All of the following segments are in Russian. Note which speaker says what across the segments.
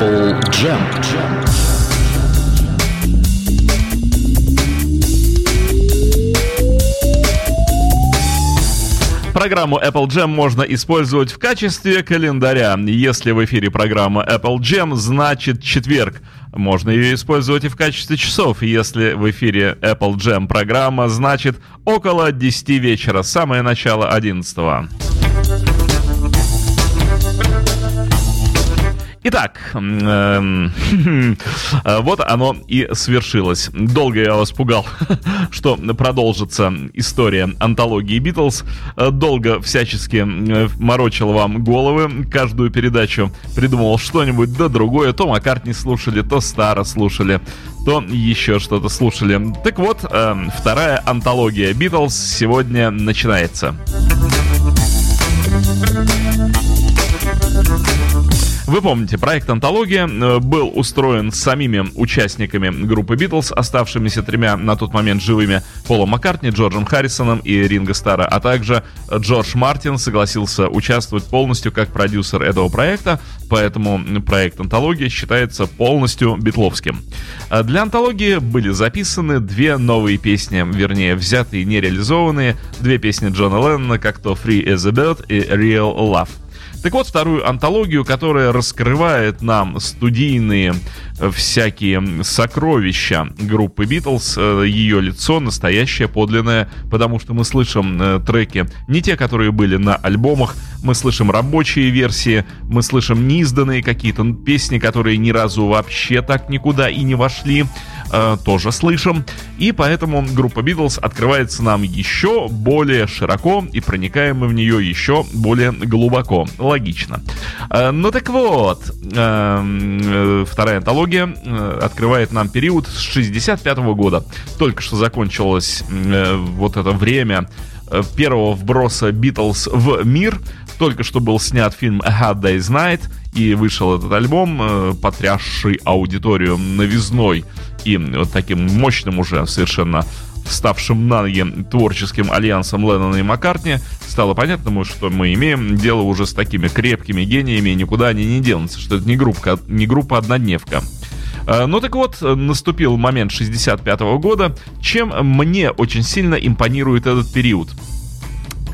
Speaker 1: Apple Jam.
Speaker 2: Программу Apple Jam можно использовать в качестве календаря. Если в эфире программа Apple Jam, значит четверг. Можно ее использовать и в качестве часов. Если в эфире Apple Jam программа, значит около 10 вечера, самое начало 11. Итак, эм, вот оно и свершилось. Долго я вас пугал, что продолжится история антологии Битлз. Долго всячески э, морочил вам головы. Каждую передачу придумывал что-нибудь, да другое. То Маккартни слушали, то Стара слушали, то еще что-то слушали. Так вот, эм, вторая антология Битлз сегодня начинается. Вы помните, проект «Антология» э, был устроен самими участниками группы «Битлз», оставшимися тремя на тот момент живыми Полом Маккартни, Джорджем Харрисоном и Ринго Стара, а также Джордж Мартин согласился участвовать полностью как продюсер этого проекта, поэтому проект «Антология» считается полностью битловским. А для «Антологии» были записаны две новые песни, вернее, взятые нереализованные, две песни Джона Леннона, как то «Free as a Bird» и «Real Love». Так вот, вторую антологию, которая раскрывает нам студийные э, всякие сокровища группы Битлз, э, ее лицо настоящее, подлинное, потому что мы слышим э, треки не те, которые были на альбомах, мы слышим рабочие версии, мы слышим неизданные какие-то песни, которые ни разу вообще так никуда и не вошли, тоже слышим. И поэтому группа Битлз открывается нам еще более широко и проникаем мы в нее еще более глубоко логично. Э, ну так вот, эм, э, вторая антология э, открывает нам период с 65 года. Только что закончилось вот это время первого вброса Битлз в мир. Только что был снят фильм A Hard Day's Night, и вышел этот альбом, потрясший аудиторию новизной и вот таким мощным уже совершенно ставшим на ноги творческим альянсом Леннона и Маккартни, стало понятно, что мы имеем дело уже с такими крепкими гениями, и никуда они не денутся, что это не группа, не группа однодневка. А, ну так вот, наступил момент 65 -го года, чем мне очень сильно импонирует этот период.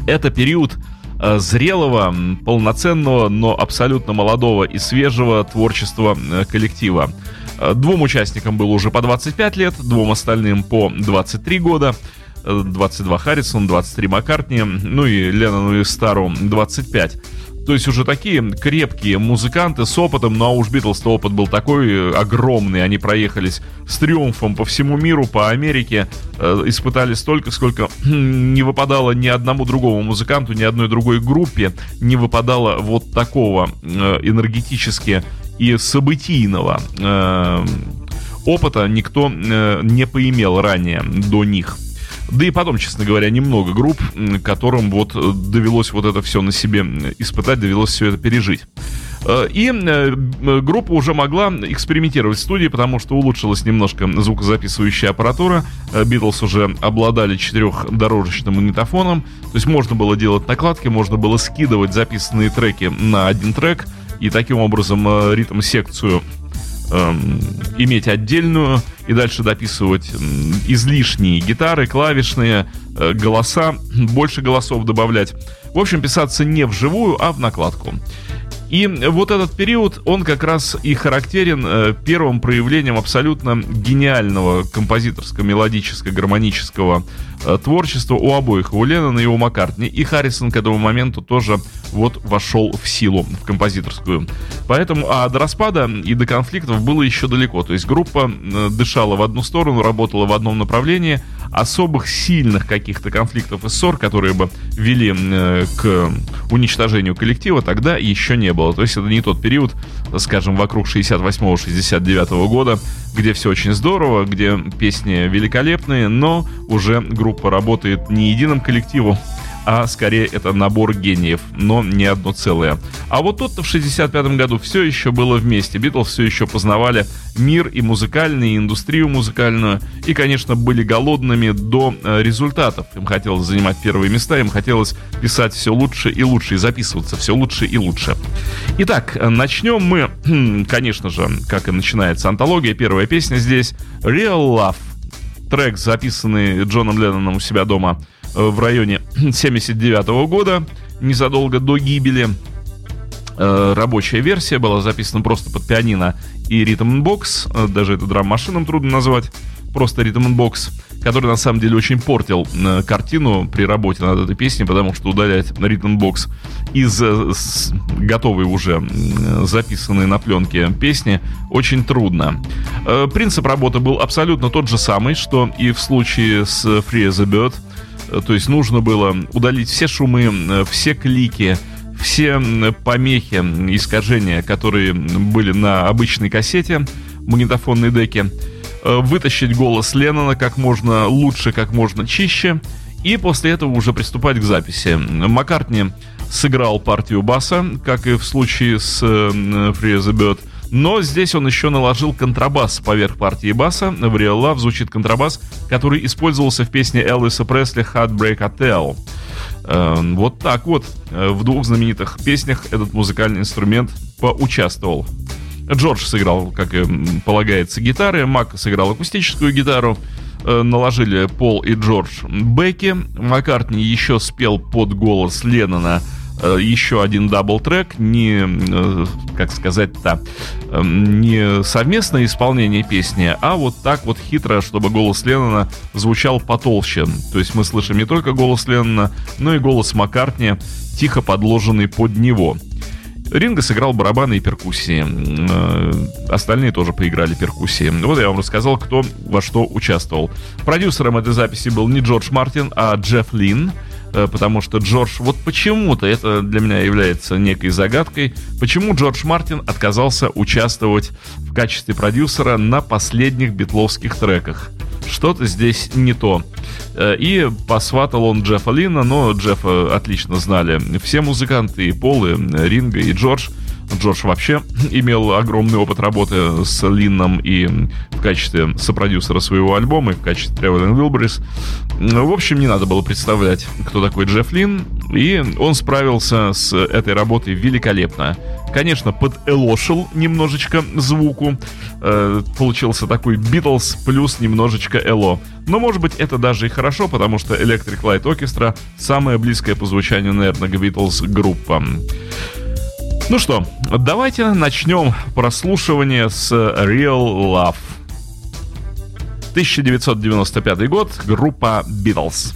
Speaker 2: Это период а, зрелого, полноценного, но абсолютно молодого и свежего творчества э, коллектива. Э, двум участникам было уже по 25 лет, двум остальным по 23 года. 22 Харрисон, 23 Маккартни, ну и Леннону и Стару 25. То есть уже такие крепкие музыканты с опытом, ну а уж битлз опыт был такой э, огромный. Они проехались с триумфом по всему миру, по Америке, э, испытали столько, сколько не выпадало ни одному другому музыканту, ни одной другой группе, не выпадало вот такого э, энергетически и событийного э, опыта никто э, не поимел ранее до них. Да и потом, честно говоря, немного групп, которым вот довелось вот это все на себе испытать, довелось все это пережить. Э, и э, группа уже могла экспериментировать в студии, потому что улучшилась немножко звукозаписывающая аппаратура. Битлз уже обладали четырехдорожечным магнитофоном, то есть можно было делать накладки, можно было скидывать записанные треки на один трек — и таким образом э, ритм-секцию эм, иметь отдельную и дальше дописывать излишние гитары, клавишные, э, голоса, больше голосов добавлять. В общем, писаться не вживую, а в накладку. И вот этот период, он как раз и характерен э, первым проявлением абсолютно гениального композиторско-мелодическо-гармонического э, творчества у обоих, у Леннона и у Маккартни. И Харрисон к этому моменту тоже вот вошел в силу, в композиторскую. Поэтому, а до распада и до конфликтов было еще далеко. То есть группа э, дышала в одну сторону, работала в одном направлении, особых сильных каких-то конфликтов и ссор, которые бы вели э, к уничтожению коллектива, тогда еще не было. То есть это не тот период, скажем, вокруг 68-69 года, где все очень здорово, где песни великолепные, но уже группа работает не единым коллективом, а скорее это набор гениев, но не одно целое. А вот тут в 65 году все еще было вместе. Битлз все еще познавали мир и музыкальный, и индустрию музыкальную, и, конечно, были голодными до э, результатов. Им хотелось занимать первые места, им хотелось писать все лучше и лучше, и записываться все лучше и лучше. Итак, начнем мы конечно же, как и начинается антология, первая песня здесь «Real Love». Трек, записанный Джоном Ленноном у себя дома э, в районе 79 года, незадолго до гибели. Э, рабочая версия была записана просто под пианино и ритм-бокс, э, даже это драм-машином трудно назвать, просто ритм-бокс который на самом деле очень портил э, картину при работе над этой песней, потому что удалять ритм-бокс из э, готовой уже записанной на пленке песни очень трудно. Э, принцип работы был абсолютно тот же самый, что и в случае с Free as a Bird. То есть нужно было удалить все шумы, все клики, все помехи, искажения, которые были на обычной кассете, магнитофонной деке, Э, вытащить голос Леннона как можно лучше, как можно чище, и после этого уже приступать к записи. Маккартни сыграл партию баса, как и в случае с э, Free the Bird, но здесь он еще наложил контрабас поверх партии баса. В Real Love звучит контрабас, который использовался в песне Элвиса Пресли «Heartbreak Hotel». Э, вот так вот в двух знаменитых песнях этот музыкальный инструмент поучаствовал. Джордж сыграл, как и полагается, гитары, Мак сыграл акустическую гитару, э, наложили Пол и Джордж бэки, Маккартни еще спел под голос Леннона э, еще один double-track, не, э, как сказать-то, не совместное исполнение песни, а вот так вот хитро, чтобы голос Леннона звучал потолще. То есть мы слышим не только голос Леннона, но и голос Маккартни, тихо подложенный под него. Ринго сыграл барабаны и перкуссии. Э, остальные тоже поиграли перкуссии. Вот я вам рассказал, кто во что участвовал. Продюсером этой записи был не Джордж Мартин, а Джефф Лин э, потому что Джордж, вот почему-то это для меня является некой загадкой, почему Джордж Мартин отказался участвовать в качестве продюсера на последних битловских треках что-то здесь не то. Э, и посватал он Джеффа Лина, но Джеффа отлично знали все музыканты, и Пол, и Ринга, и Джордж. Джордж вообще имел огромный опыт работы с Линном и в качестве сопродюсера своего альбома, и в качестве Traveling Wilburys. В общем, не надо было представлять, кто такой Джефф Лин, и он справился с этой работой великолепно. Конечно, подэлошил немножечко звуку. Э, получился такой Beatles плюс немножечко эло. Но, может быть, это даже и хорошо, потому что Electric Light Orchestra самая близкая по звучанию, наверное, к Beatles группа. Ну что, давайте начнем прослушивание с Real Love. 1995 год, группа Beatles.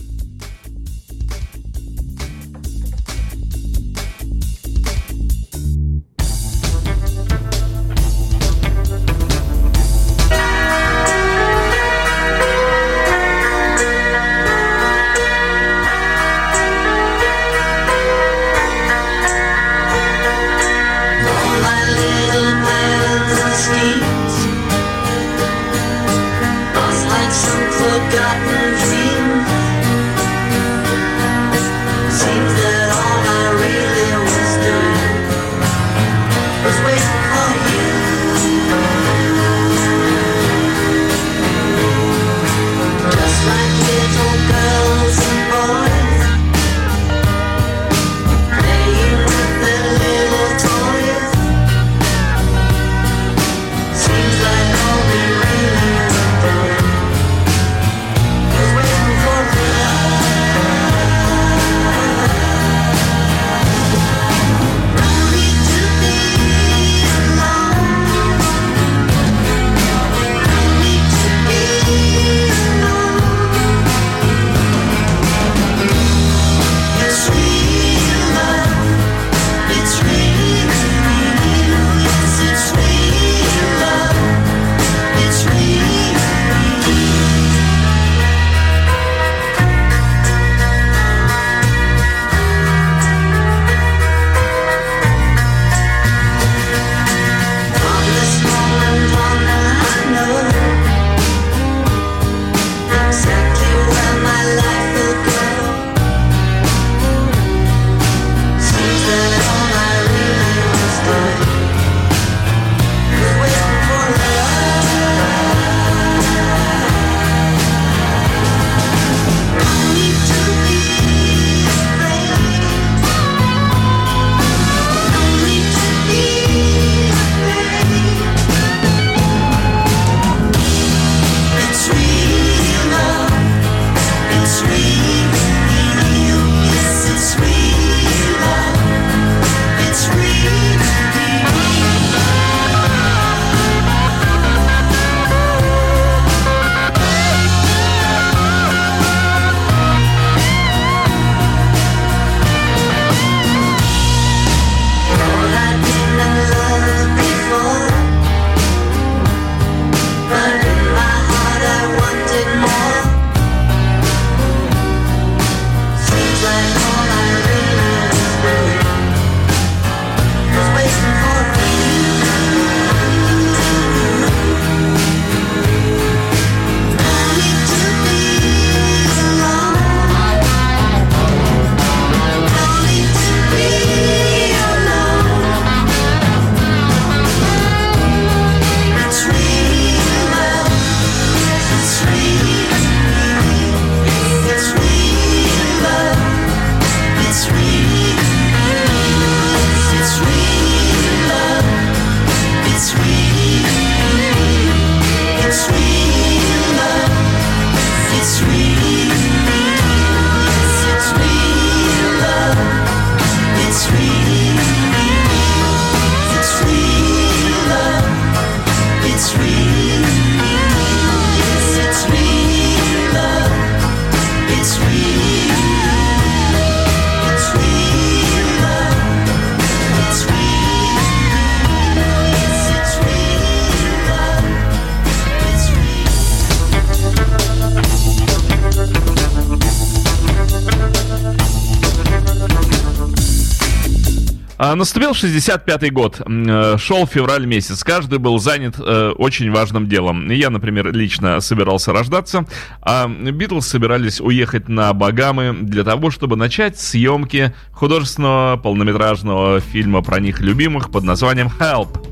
Speaker 2: Наступил 65-й год. Э, шел февраль месяц. Каждый был занят э, очень важным делом. Я, например, лично собирался рождаться, а Битлз собирались уехать на Багамы для того, чтобы начать съемки художественного полнометражного фильма про них любимых под названием «Help».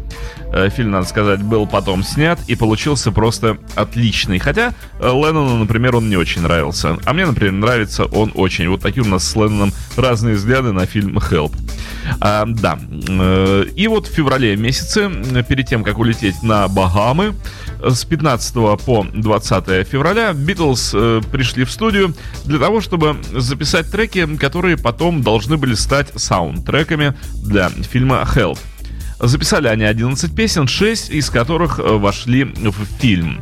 Speaker 2: Э, фильм, надо сказать, был потом снят и получился просто отличный. Хотя э, Леннону, например, он не очень нравился. А мне, например, нравится он очень. Вот такие у нас с Ленноном разные взгляды на фильм «Help». А, да. Э, и вот в феврале месяце, перед тем, как улететь на Багамы, с 15 по 20 февраля Битлз пришли в студию для того, чтобы записать треки, которые потом должны были стать саундтреками для фильма «Help». Записали они 11 песен, 6 из которых э, вошли в фильм.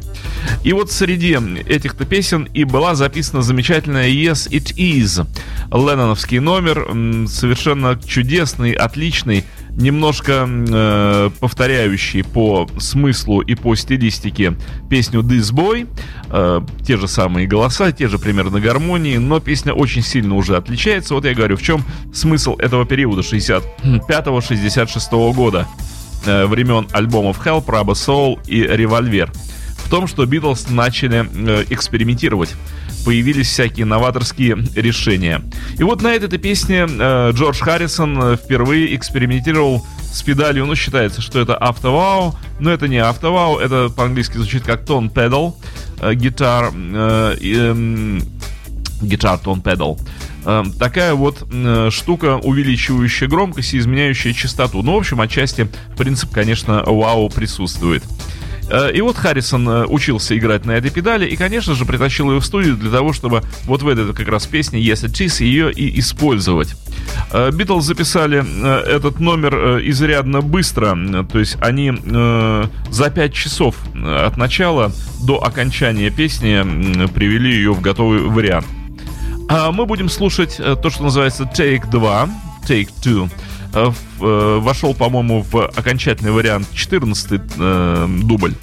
Speaker 2: И вот среди этих-то песен и была записана замечательная Yes It Is. Ленноновский номер, совершенно чудесный, отличный, немножко э, повторяющий по смыслу и по стилистике песню This Boy. Э, те же самые голоса, те же примерно гармонии, но песня очень сильно уже отличается. Вот я говорю, в чем смысл этого периода 65-66 года, э, времен альбомов Help, Rubber Soul и Revolver. В том, что Битлз начали э, экспериментировать появились всякие новаторские решения. И вот на этой песне э, Джордж Харрисон э, впервые экспериментировал с педалью, ну, считается, что это автовау, но это не автовау, это по-английски звучит как тон педал, э, гитар, э, э, гитар тон педал. Такая вот штука, увеличивающая громкость и изменяющая частоту. Ну, в общем, отчасти принцип, конечно, вау присутствует. Э, и вот Харрисон э, учился играть на этой педали и, конечно же, притащил ее в студию для того, чтобы вот в этой как раз песне Yes It Is ее и использовать. Э, Битлз записали этот номер изрядно быстро, то есть они за 5 часов от начала до окончания песни привели ее в готовый вариант. А мы будем слушать то, что называется Take 2, Take 2. Э, э, вошел, по-моему, в окончательный вариант 14 э, дубль.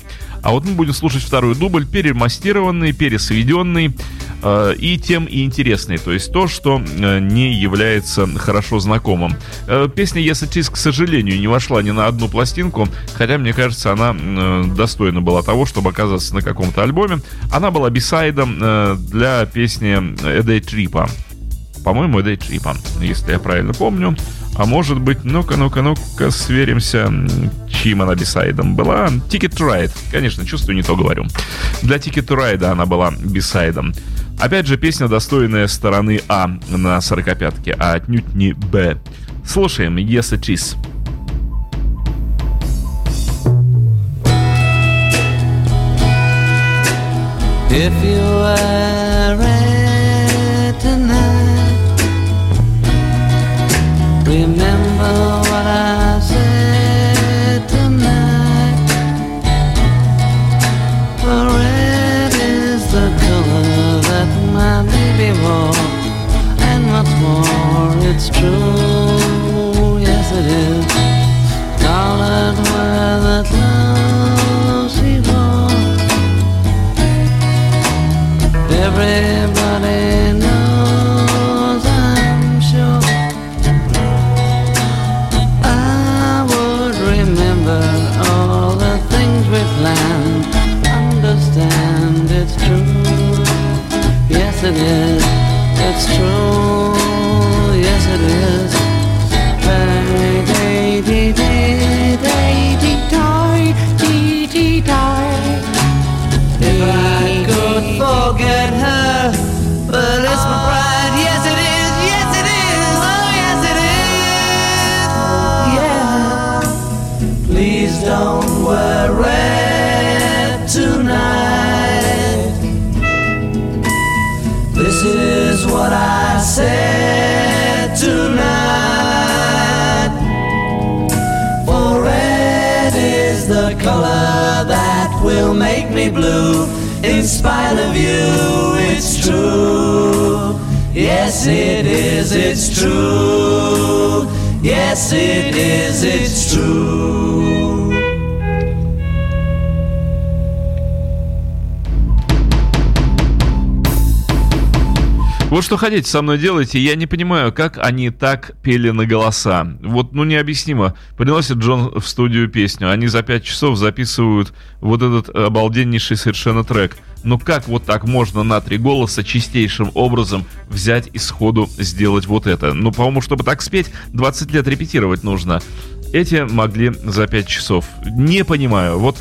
Speaker 2: А вот мы будем слушать второй дубль, перемастированный, пересведенный э, и тем и интересный. То есть то, что э, не является хорошо знакомым. Э, песня Yes It Is, к сожалению, не вошла ни на одну пластинку, хотя, мне кажется, она э, достойна была того, чтобы оказаться на каком-то альбоме. Она была бисайдом э, для песни Day Trip. По-моему, Day Trip, если я правильно помню. А может быть, ну-ка, ну-ка, ну-ка, сверимся, чьим она бисайдом была. Ticket to Ride. Конечно, чувствую, не то говорю. Для Ticket to Ride она была бисайдом. Опять же, песня, достойная стороны А на 45-ке, а отнюдь не Б. Слушаем Yes It Is. If you were spite of you, it's true. Yes, it is, it's true. Yes, it is, it's true. Вот что хотите со мной делайте, я не понимаю, как они так пели на голоса. Вот, ну, необъяснимо. Приносит Джон в студию песню, они за пять часов записывают вот этот обалденнейший совершенно трек. Но как вот так можно на три голоса чистейшим образом взять и сходу сделать вот это? Ну, по-моему, чтобы так спеть, 20 лет репетировать нужно. Эти могли за 5 часов. Не понимаю, вот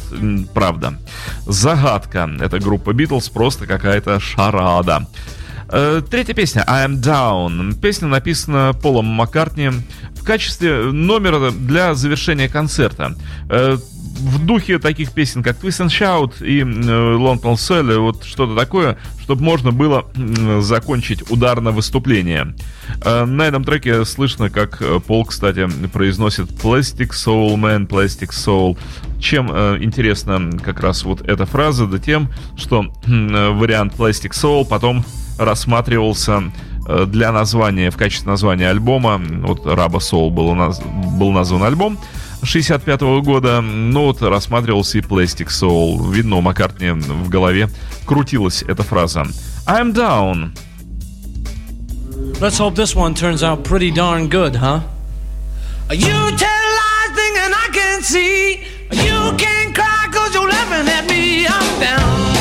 Speaker 2: правда. Загадка. Это группа Битлз, просто какая-то шарада. Э, третья песня «I'm Down». Песня написана Полом Маккартни в качестве номера для завершения концерта. Э, в духе таких песен, как Twist and Shout и Long Tall Sally, вот что-то такое, чтобы можно было закончить ударное выступление. Э, на этом треке слышно, как Пол, кстати, произносит Plastic Soul Man, Plastic Soul. Чем интересна как раз вот эта фраза? Да тем, что вариант Plastic Soul потом рассматривался э, для названия, в качестве названия альбома, вот Раба Soul был, наз, был назван альбом, 65 -го года, ну вот рассматривался и Plastic Soul. Видно, у Маккартни в голове крутилась эта фраза. I'm down.
Speaker 1: Let's hope this one turns out pretty darn good, huh? You tell lies thinking I can see. You can't cry cause you're laughing at me. I'm down.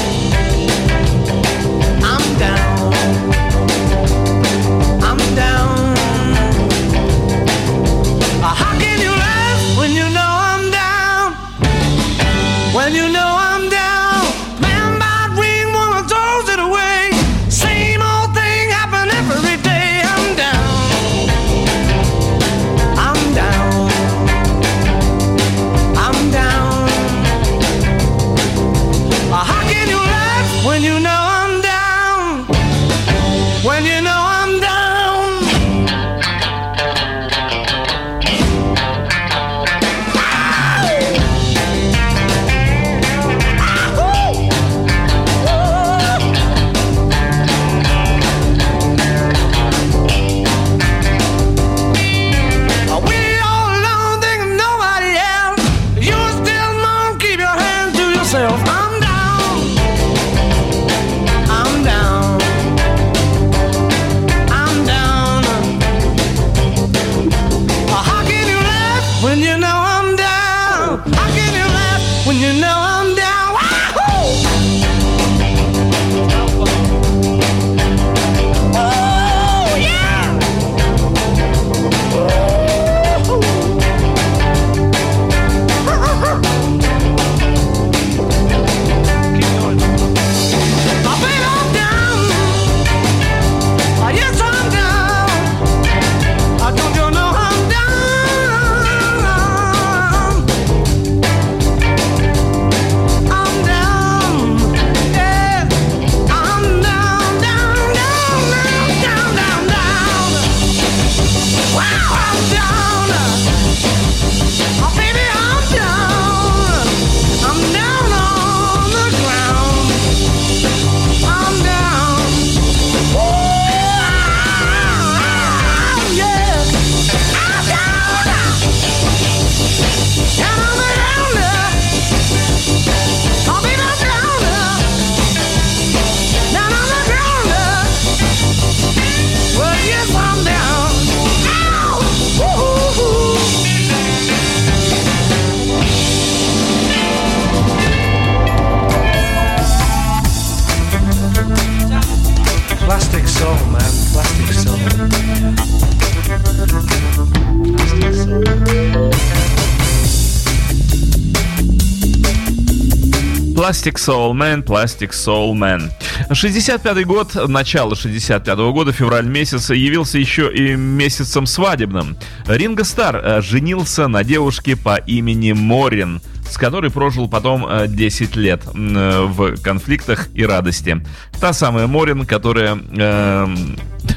Speaker 2: Plastic Soul Man, Plastic Soul Man. 65 год, начало 65 -го года, февраль месяц, явился еще и месяцем свадебным. Ринго Стар э, женился на девушке по имени Морин, с которой прожил потом 10 э, лет э, в конфликтах и радости. Та самая Морин, которая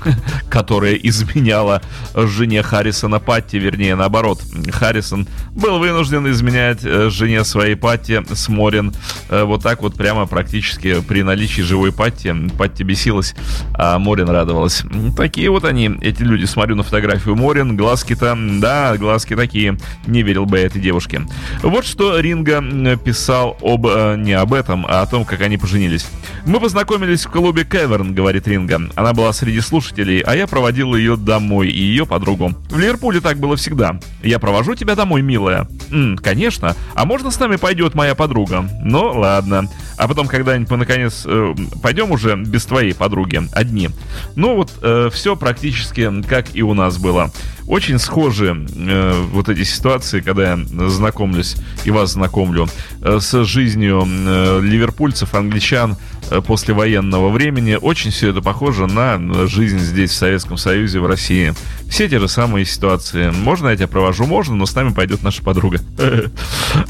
Speaker 2: которая изменяла жене Харрисона Патти, вернее, наоборот. Харрисон был вынужден изменять э, жене своей Патти с Морин. Э, вот так вот прямо практически при наличии живой Патти. Патти бесилась, а Морин радовалась. Такие вот они, эти люди. Смотрю на фотографию Морин, глазки-то, да, глазки такие. Не верил бы я этой девушке. Вот что Ринга писал об, э, не об этом, а о том, как они поженились. Мы познакомились в клубе Кеверн, говорит Ринга. Она была среди слушателей, а я проводил ее домой и ее подругу. В Ливерпуле так было всегда. Я провожу тебя домой, милая. М, конечно. А можно с нами пойдет моя подруга? Ну, ладно. А потом когда-нибудь мы, наконец, э, пойдем уже без твоей подруги, одни. Ну, вот э, все практически как и у нас было. Очень схожи э, вот эти ситуации, когда я знакомлюсь и вас знакомлю э, с жизнью э, ливерпульцев, англичан э, после военного времени. Очень все это похоже на жизнь здесь, в Советском Союзе, в России. Все те же самые ситуации. Можно я тебя провожу? Можно, но с нами пойдет наша подруга.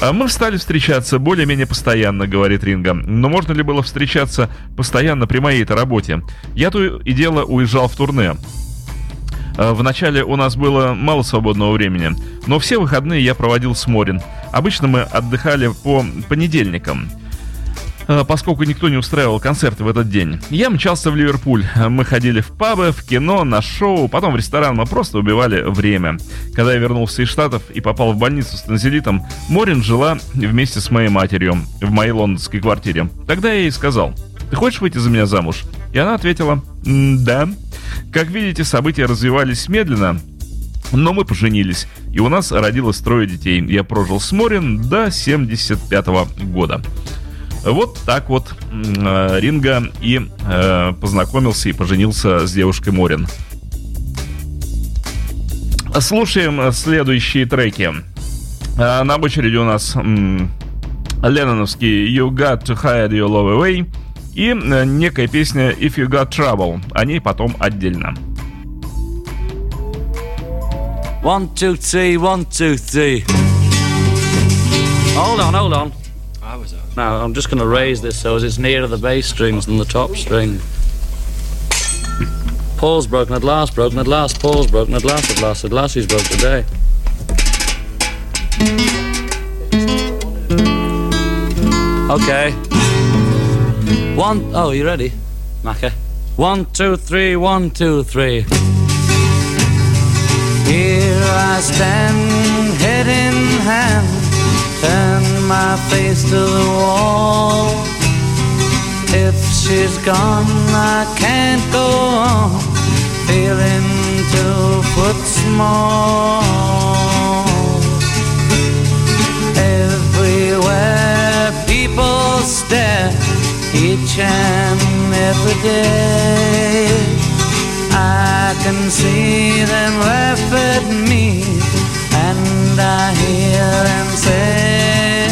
Speaker 2: А мы стали встречаться более-менее постоянно, говорит Ринга. Но можно ли было встречаться постоянно при моей-то работе? Я то и дело уезжал в турне. Э, Вначале у нас было мало свободного времени, но все выходные я проводил с Морин. Обычно мы отдыхали по понедельникам поскольку никто не устраивал концерты в этот день. Я мчался в Ливерпуль. Мы ходили в пабы, в кино, на шоу, потом в ресторан. Мы просто убивали время. Когда я вернулся из Штатов и попал в больницу с танзелитом, Морин жила вместе с моей матерью в моей лондонской квартире. Тогда я ей сказал, ты хочешь выйти за меня замуж? И она ответила, да. Как видите, события развивались медленно, но мы поженились, и у нас родилось трое детей. Я прожил с Морин до 75 года. Вот так вот э, Ринга и э, познакомился и поженился с девушкой Морин. Слушаем следующие треки. Э, на очереди у нас Ленноновский You Got to Hide Your Love Away и э, некая песня If You Got Trouble. О ней потом отдельно.
Speaker 3: One, two, three, one, two, three. Hold on, hold on. Now, I'm just going to raise this so as it's nearer the bass strings than the top string. Paul's broken at last, broken at last, Paul's broken at last, at last, at last he's broke today. Okay. One, oh, you ready, Macca? One, two, three, one, two, three. Here I stand, head in hand, turn my face to the wall. If she's gone, I can't go on, feeling two foot small. Everywhere people stare, each and every day. I can see them laugh at me, I hear say,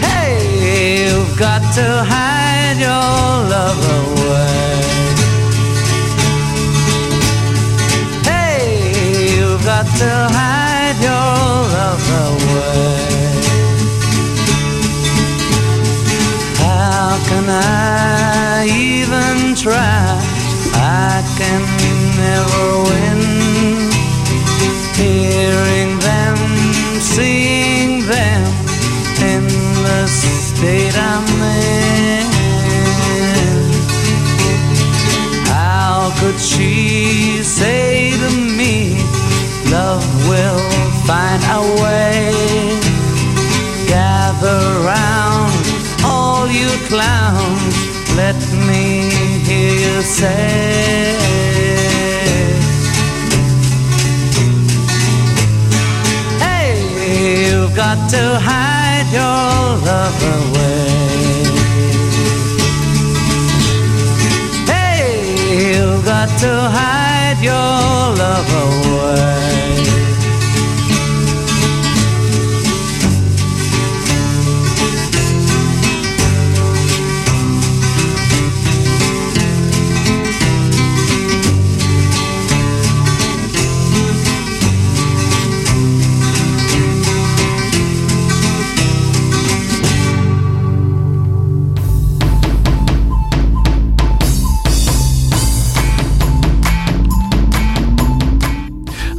Speaker 3: Hey, you've got to hide your love away. Hey, you've got to hide your love away. How can I even try? I can never win. Hearing them, seeing them in the state I'm in. How could she say to me, Love will find a way? Gather round, all you clowns, let me hear you say. Got to hide your love away. Hey, you've got to hide your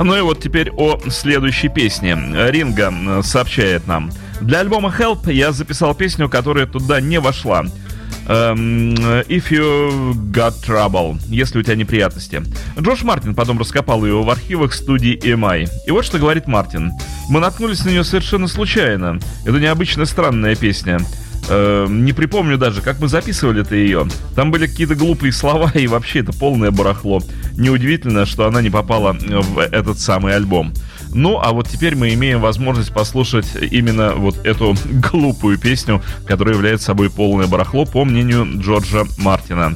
Speaker 4: Ну и вот теперь о следующей песне. Ринга сообщает нам. Для альбома Help я записал песню, которая туда не вошла. Um, if you got trouble, если у тебя неприятности. Джош Мартин потом раскопал ее в архивах студии EMI. И вот что говорит Мартин. Мы наткнулись на нее совершенно случайно. Это необычно странная песня. Э, не припомню даже, как мы записывали это ее. Там были какие-то глупые слова, и вообще это полное барахло. Неудивительно, что она не попала в этот самый альбом. Ну, а вот теперь мы имеем возможность послушать именно вот эту глупую песню, которая является собой полное барахло, по мнению Джорджа Мартина.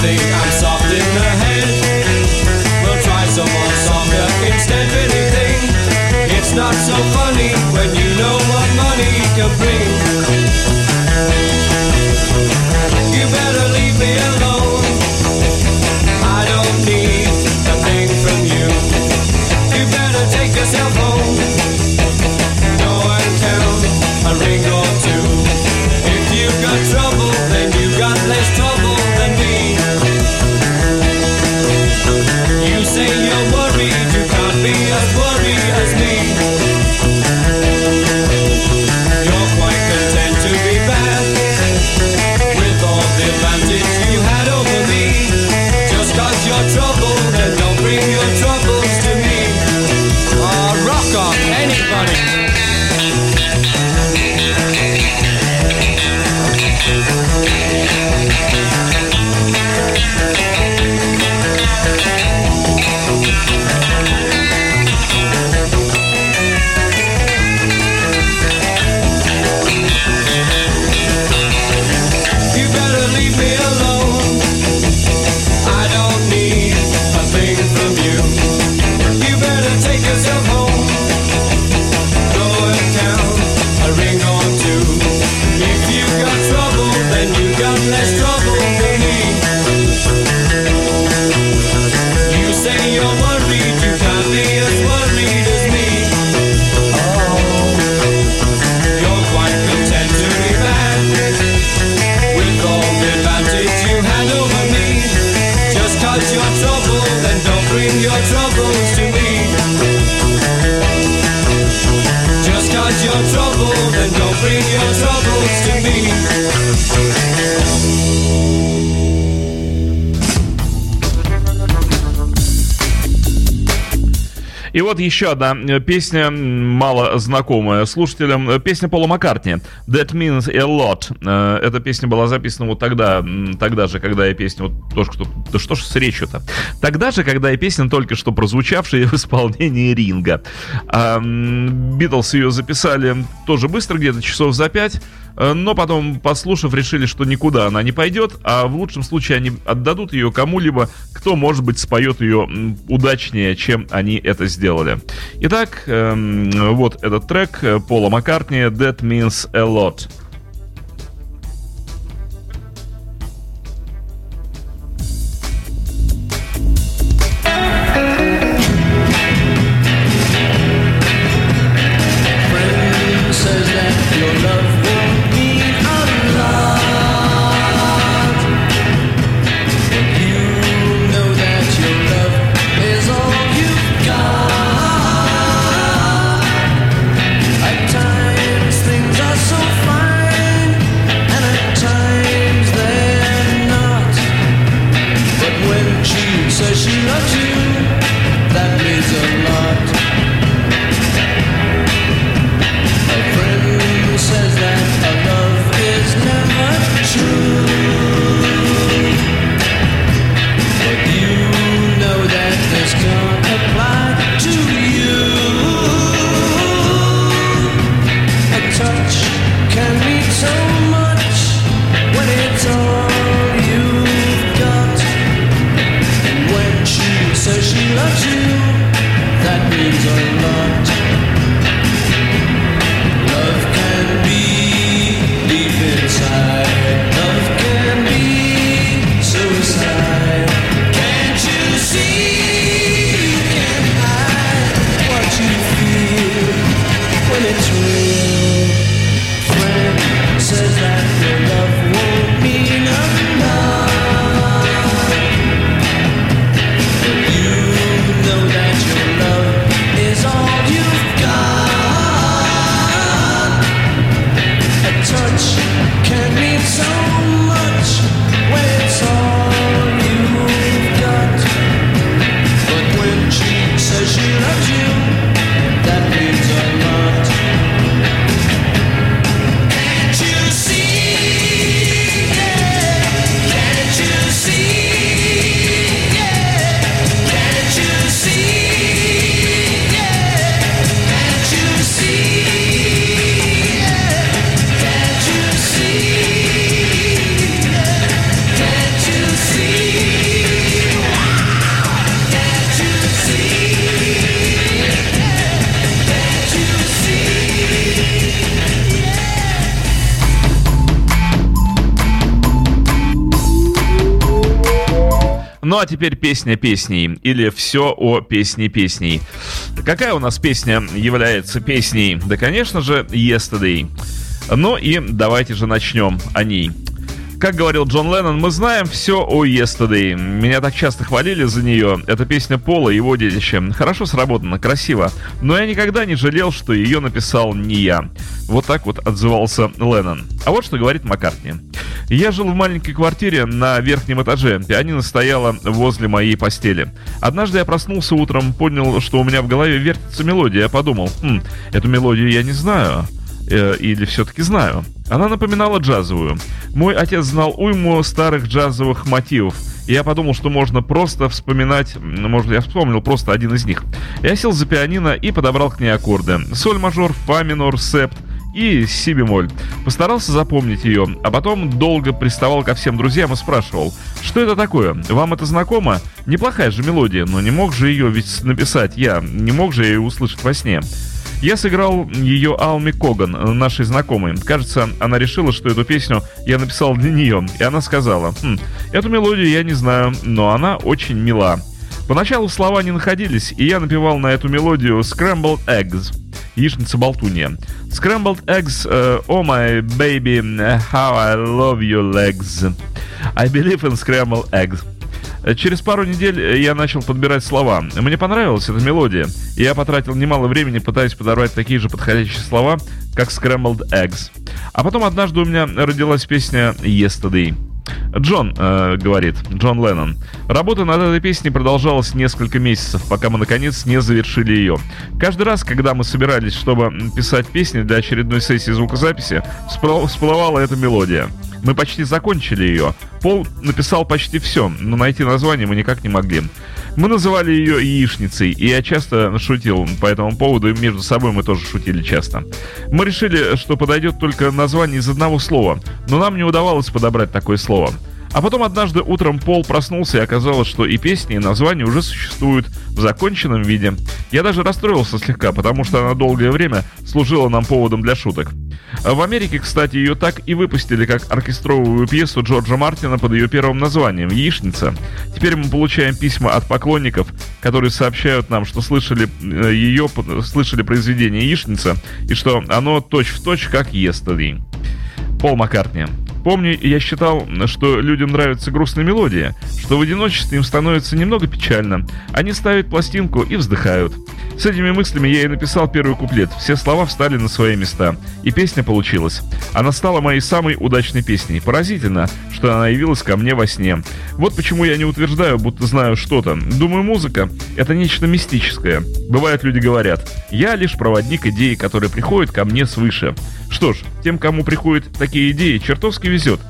Speaker 4: think I'm soft in the head. We'll try some more softer instead, really think it's not so funny when you know what money can bring. Еще одна э, песня, мало знакомая слушателям. Э, песня Пола Маккартни «That Means a Lot». Э, эта песня была записана вот тогда, тогда же, когда я песню... Вот то, что, да что ж с речью-то? Тогда же, когда я песня только что прозвучавшая в исполнении Ринга. Битлз ее записали тоже быстро, где-то часов за пять. Э, но потом, послушав, решили, что никуда она не пойдет, а в лучшем случае они отдадут ее кому-либо, кто, может быть, споет ее удачнее, чем они это сделали. Итак, эм, вот этот трек э, Пола Маккартни «That Means a Lot».
Speaker 2: Ну а теперь песня песней или все о песне песней. Какая у нас песня является песней? Да, конечно же, Yesterday. Ну и давайте же начнем о ней. Как говорил Джон Леннон, мы знаем все о Yesterday. Меня так часто хвалили за нее. Это песня Пола и его детище. Хорошо сработано, красиво. Но я никогда не жалел, что ее написал не я. Вот так вот отзывался Леннон. А вот что говорит Маккартни. Я жил в маленькой квартире на верхнем этаже. Пианино стояла возле моей постели. Однажды я проснулся утром, понял, что у меня в голове вертится мелодия. Я подумал, хм, эту мелодию я не знаю. Э, или все-таки знаю. Она напоминала джазовую. Мой отец знал уйму старых джазовых мотивов. И я подумал, что можно просто вспоминать, может, я вспомнил просто один из них. Я сел за пианино и подобрал к ней аккорды. Соль мажор, фа минор, септ и си бемоль. Постарался запомнить ее, а потом долго приставал ко всем друзьям и спрашивал, что это такое, вам это знакомо? Неплохая же мелодия, но не мог же ее ведь написать я, не мог же ее услышать во сне. Я сыграл ее Алми Коган, нашей знакомой. Кажется, она решила, что эту песню я написал для нее, и она сказала, хм, эту мелодию я не знаю, но она очень мила. Поначалу слова не находились, и я напевал на эту мелодию Scrambled Eggs, яичница-болтунья. Scrambled Eggs, uh, Oh my baby, how I love your legs. I believe in scrambled eggs. Через пару недель я начал подбирать слова. Мне понравилась эта мелодия, и я потратил немало времени, пытаясь подобрать такие же подходящие слова, как Scrambled Eggs. А потом однажды у меня родилась песня Yesterday. Джон, э, говорит, Джон Леннон. Работа над этой песней продолжалась несколько месяцев, пока мы наконец не завершили ее. Каждый раз, когда мы собирались, чтобы писать песни для очередной сессии звукозаписи, всплывала эта мелодия. Мы почти закончили ее. Пол написал почти все, но найти название мы никак не могли. Мы называли ее яичницей, и я часто шутил по этому поводу, и между собой мы тоже шутили часто. Мы решили, что подойдет только название из одного слова, но нам не удавалось подобрать такое слово. А потом однажды утром Пол проснулся и оказалось, что и песни, и названия уже существуют в законченном виде. Я даже расстроился слегка, потому что она долгое время служила нам поводом для шуток. В Америке, кстати, ее так и выпустили как оркестровую пьесу Джорджа Мартина под ее первым названием «Яичница». Теперь мы получаем письма от поклонников, которые сообщают нам, что слышали э, ее, слышали произведение «Яичница» и что оно точь-в-точь точь как «Yesterday». Пол Маккартни. Помню, я считал, что людям нравятся грустные мелодии, что в одиночестве им становится немного печально. Они ставят пластинку и вздыхают. С этими мыслями я и написал первый куплет. Все слова встали на свои места. И песня получилась. Она стала моей самой удачной песней. Поразительно, что она явилась ко мне во сне. Вот почему я не утверждаю, будто знаю что-то. Думаю, музыка — это нечто мистическое. Бывают люди говорят, я лишь проводник идеи, которые приходят ко мне свыше. Что ж, тем, кому приходят такие идеи, чертовски везет.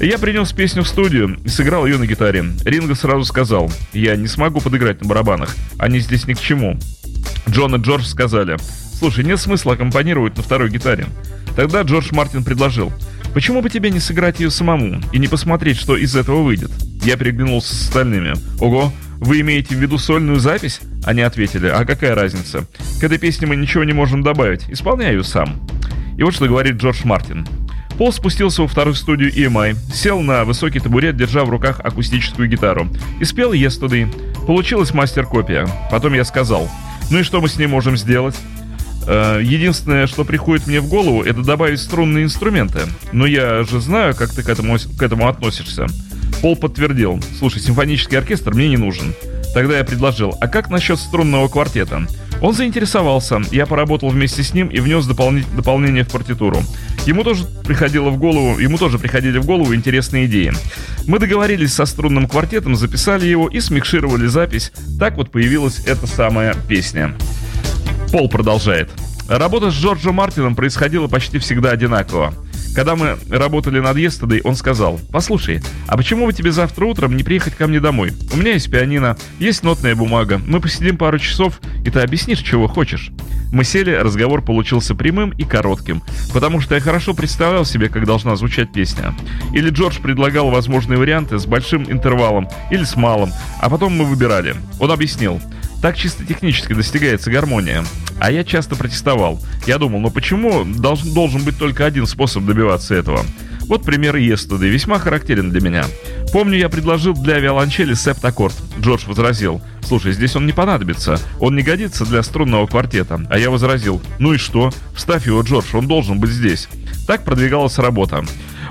Speaker 2: Я принес песню в студию и сыграл ее на гитаре. Ринго сразу сказал, я не смогу подыграть на барабанах, они здесь ни к чему. Джон и Джордж сказали, слушай, нет смысла аккомпанировать на второй гитаре. Тогда Джордж Мартин предложил, почему бы тебе не сыграть ее самому и не посмотреть, что из этого выйдет? Я переглянулся с остальными. Ого, Вы имеете в виду сольную запись? Они ответили, а какая разница? К этой песне мы ничего не можем добавить. Исполняю сам. И вот что говорит Джордж Мартин. Пол спустился во вторую студию EMI, сел на высокий табурет, держа в руках акустическую гитару, и спел «Yesterday». Получилась мастер-копия. Потом я сказал, ну и что мы с ней можем сделать? Э, единственное, что приходит мне в голову, это добавить струнные инструменты. Но я же знаю, как ты к этому, к этому относишься. Пол подтвердил. Слушай, симфонический оркестр мне не нужен. Тогда я предложил, а как насчет струнного квартета? Он заинтересовался, я поработал вместе с ним и внес дополнение в партитуру. Ему тоже приходило в голову, ему тоже приходили в голову интересные идеи. Мы договорились со струнным квартетом, записали его и смикшировали запись. Так вот появилась эта самая песня. Пол продолжает. Работа с Джорджем Мартином происходила почти всегда одинаково. Когда мы работали над Yesterday, он сказал, «Послушай, а почему бы тебе завтра утром не приехать ко мне домой? У меня есть пианино, есть нотная бумага, мы посидим пару часов, и ты объяснишь, чего хочешь». Мы сели, разговор получился прямым и коротким, потому что я хорошо представлял себе, как должна звучать песня. Или Джордж предлагал возможные варианты с большим интервалом, или с малым, а потом мы выбирали. Он объяснил, так чисто технически достигается гармония. А я часто протестовал. Я думал, ну почему должен, должен быть только один способ добиваться этого? Вот пример Yesterday, весьма характерен для меня. Помню, я предложил для виолончели септаккорд. Джордж возразил, слушай, здесь он не понадобится, он не годится для струнного квартета. А я возразил, ну и что? Вставь его, Джордж, он должен быть здесь. Так продвигалась работа.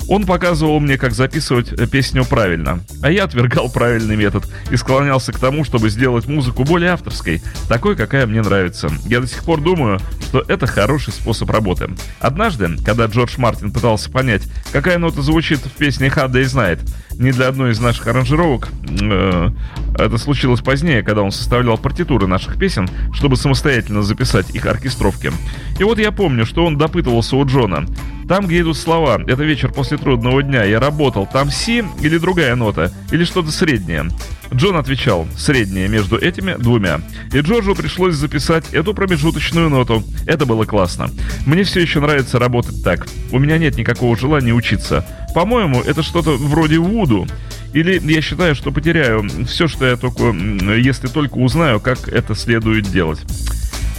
Speaker 2: Он показывал мне, как записывать э, песню правильно, а я отвергал правильный метод и склонялся к тому, чтобы сделать музыку более авторской, такой, какая мне нравится. Я до сих пор думаю, что это хороший способ работы. Однажды, когда Джордж Мартин пытался понять, какая нота звучит в песне «Hard Day's Night», не для одной из наших аранжировок. Э, это случилось позднее, когда он составлял партитуры наших песен, чтобы самостоятельно записать их оркестровки. И вот я помню, что он допытывался у Джона. Там, где идут слова, это вечер после трудного дня, я работал, там си или другая нота, или что-то среднее. Джон отвечал, среднее между этими двумя. И Джорджу пришлось записать эту промежуточную ноту. Это было классно. Мне все еще нравится работать так. У меня нет никакого желания учиться. По-моему, это что-то вроде Вуду. Или я считаю, что потеряю все, что я только, если только узнаю, как это следует делать.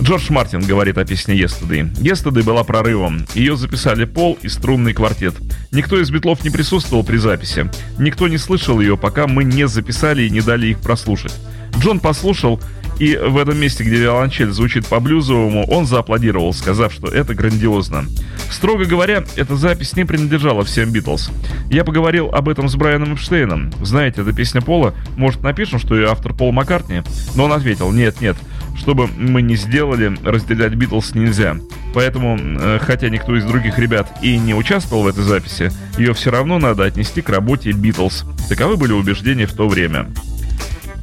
Speaker 2: Джордж Мартин говорит о песне «Yesterday». «Yesterday» была прорывом. Ее записали Пол и струнный квартет. Никто из битлов не присутствовал при записи. Никто не слышал ее, пока мы не записали и не дали их прослушать. Джон послушал, и в этом месте, где виолончель звучит по-блюзовому, он зааплодировал, сказав, что это грандиозно. Строго говоря, эта запись не принадлежала всем Битлз. Я поговорил об этом с Брайаном Эпштейном. Знаете, эта песня Пола, может напишем, что ее автор Пол Маккартни? Но он ответил, нет, нет, что бы мы ни сделали, разделять Битлз нельзя. Поэтому, э, хотя никто из других ребят и не участвовал в этой записи, ее все равно надо отнести к работе Битлз. Таковы были убеждения в то время.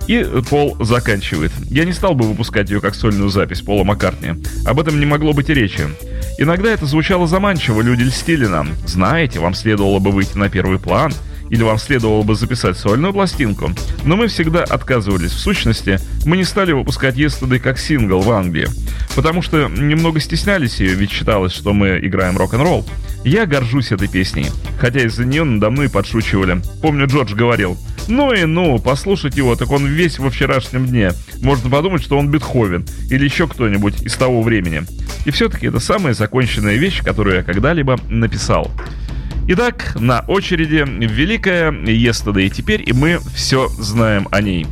Speaker 2: И Пол заканчивает. Я не стал бы выпускать ее как сольную запись Пола Маккартни. Об этом не могло быть и речи. Иногда это звучало заманчиво, люди льстили нам. Знаете, вам следовало бы выйти на первый план – или вам следовало бы записать сольную пластинку, но мы всегда отказывались. В сущности, мы не стали выпускать Yesterday как сингл в Англии, потому что немного стеснялись ее, ведь считалось, что мы играем рок-н-ролл. Я горжусь этой песней, хотя из-за нее надо мной подшучивали. Помню, Джордж говорил, ну и ну, послушать его, так он весь во вчерашнем дне. Можно подумать, что он Бетховен или еще кто-нибудь из того времени. И все-таки это самая законченная вещь, которую я когда-либо написал. Итак, на очереди великая Yesterday. Теперь и мы все знаем о ней.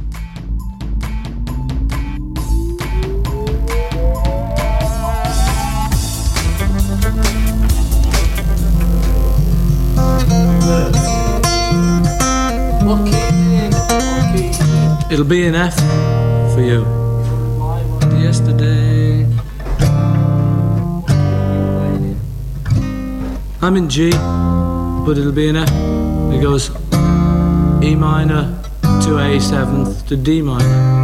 Speaker 1: It'll be an F for you. Yesterday. I'm in G. but it'll be in a. It goes E minor to A seventh to D minor.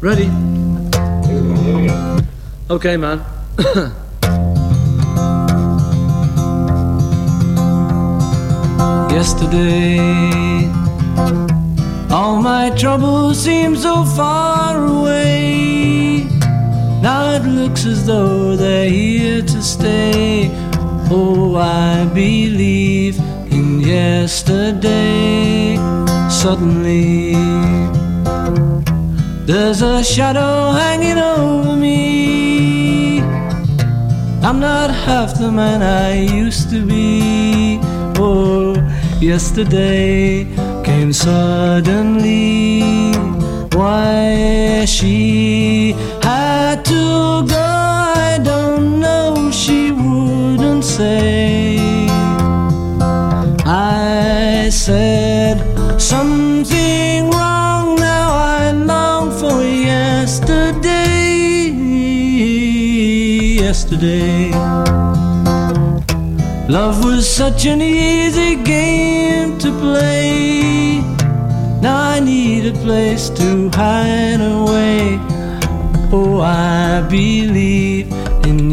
Speaker 1: Ready? Okay, man. Yesterday, all my troubles seem so far away. Now it looks as though they're here to stay. Oh, I believe in yesterday. suddenly there's a shadow hanging over me. I'm not half the man I used to be. Oh, yesterday came suddenly. Why she had to go, I don't say. I said something wrong. Now I long for yesterday. Yesterday. Love was such an easy game to play. Now I need a place to hide away. Oh, I believe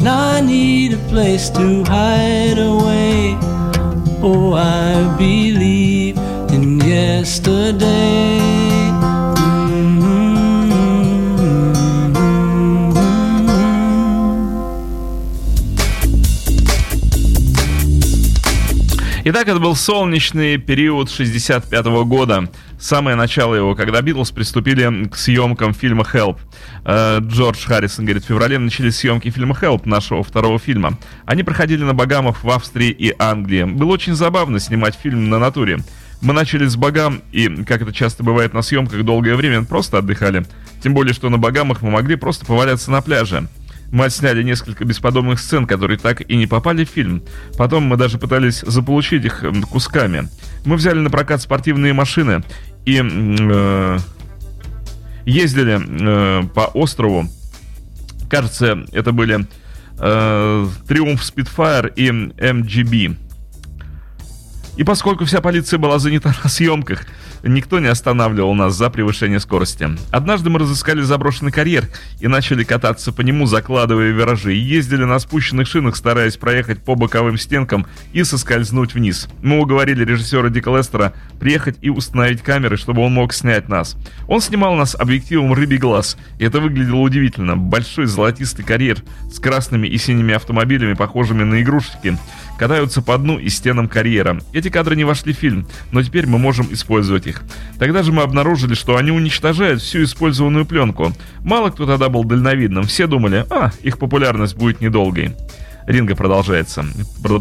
Speaker 1: Now I need a place to hide away. Oh, I believe in yesterday.
Speaker 2: Итак, это был солнечный период 65 года. Самое начало его, когда Битлз приступили к съемкам фильма «Help». Э, Джордж Харрисон говорит, в феврале начались съемки фильма «Help», нашего второго фильма. Они проходили на Багамах в Австрии и Англии. Было очень забавно снимать фильм на натуре. Мы начали с Багам, и, как это часто бывает на съемках, долгое время просто отдыхали. Тем более, что на Багамах мы могли просто поваляться на пляже. Мы отсняли несколько бесподобных сцен, которые так и не попали в фильм. Потом мы даже пытались заполучить их кусками. Мы взяли на прокат спортивные машины и э, ездили э, по острову. Кажется, это были э, Триумф Спитфайр и МГБ. И поскольку вся полиция была занята на съемках, никто не останавливал нас за превышение скорости. Однажды мы разыскали заброшенный карьер и начали кататься по нему, закладывая виражи, и ездили на спущенных шинах, стараясь проехать по боковым стенкам и соскользнуть вниз. Мы уговорили режиссера Дика Лестера приехать и установить камеры, чтобы он мог снять нас. Он снимал нас объективом рыбий глаз, и это выглядело удивительно. Большой золотистый карьер с красными и синими автомобилями, похожими на игрушки, катаются по дну и стенам карьера. Эти кадры не вошли в фильм, но теперь мы можем использовать их. Тогда же мы обнаружили, что они уничтожают всю использованную пленку. Мало кто тогда был дальновидным, все думали, а, их популярность будет недолгой. Ринга продолжается,